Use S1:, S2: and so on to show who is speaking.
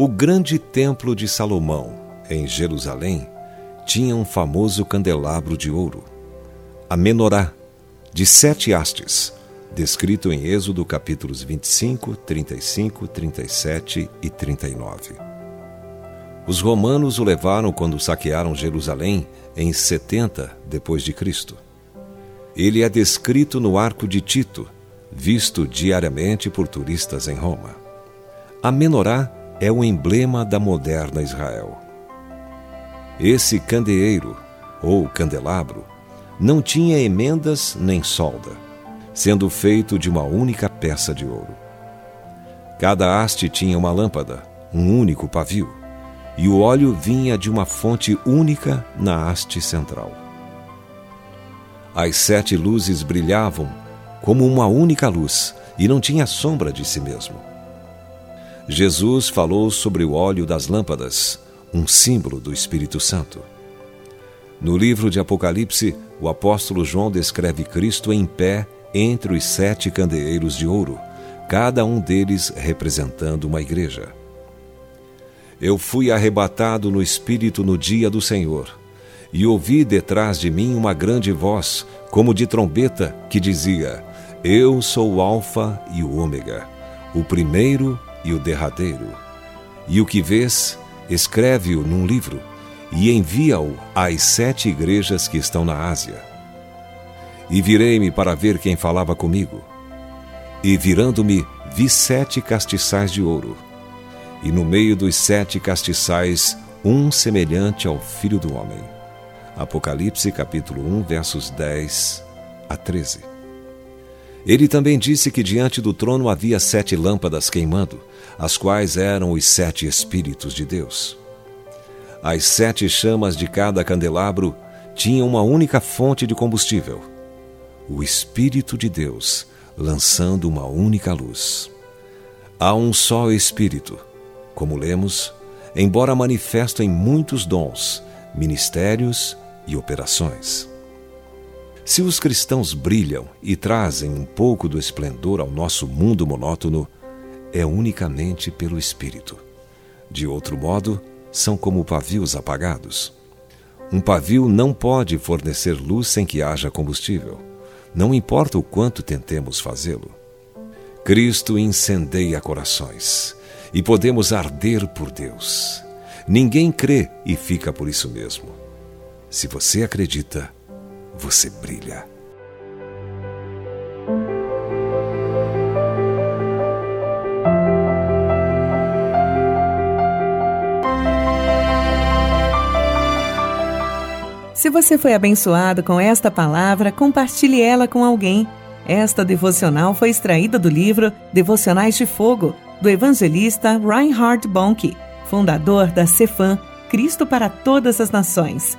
S1: O grande templo de Salomão, em Jerusalém, tinha um famoso candelabro de ouro, a menorá, de sete hastes, descrito em Êxodo capítulos 25, 35, 37 e 39. Os romanos o levaram quando saquearam Jerusalém em 70 depois de Cristo. Ele é descrito no Arco de Tito, visto diariamente por turistas em Roma. A menorá é o emblema da moderna Israel. Esse candeeiro, ou candelabro, não tinha emendas nem solda, sendo feito de uma única peça de ouro. Cada haste tinha uma lâmpada, um único pavio, e o óleo vinha de uma fonte única na haste central. As sete luzes brilhavam como uma única luz e não tinha sombra de si mesmo. Jesus falou sobre o óleo das lâmpadas, um símbolo do Espírito Santo. No livro de Apocalipse, o apóstolo João descreve Cristo em pé entre os sete candeeiros de ouro, cada um deles representando uma igreja. Eu fui arrebatado no Espírito no dia do Senhor, e ouvi detrás de mim uma grande voz, como de trombeta, que dizia: Eu sou o Alfa e o Ômega, o primeiro e o derradeiro. E o que vês, escreve-o num livro e envia-o às sete igrejas que estão na Ásia. E virei-me para ver quem falava comigo. E virando-me, vi sete castiçais de ouro. E no meio dos sete castiçais, um semelhante ao Filho do Homem. Apocalipse capítulo 1, versos 10 a 13. Ele também disse que diante do trono havia sete lâmpadas queimando, as quais eram os sete Espíritos de Deus. As sete chamas de cada candelabro tinham uma única fonte de combustível: o Espírito de Deus, lançando uma única luz. Há um só Espírito, como lemos, embora manifesto em muitos dons, ministérios e operações. Se os cristãos brilham e trazem um pouco do esplendor ao nosso mundo monótono, é unicamente pelo Espírito. De outro modo, são como pavios apagados. Um pavio não pode fornecer luz sem que haja combustível, não importa o quanto tentemos fazê-lo. Cristo incendeia corações e podemos arder por Deus. Ninguém crê e fica por isso mesmo. Se você acredita, você brilha.
S2: Se você foi abençoado com esta palavra, compartilhe ela com alguém. Esta devocional foi extraída do livro Devocionais de Fogo, do evangelista Reinhard Bonk, fundador da Cefam, Cristo para Todas as Nações.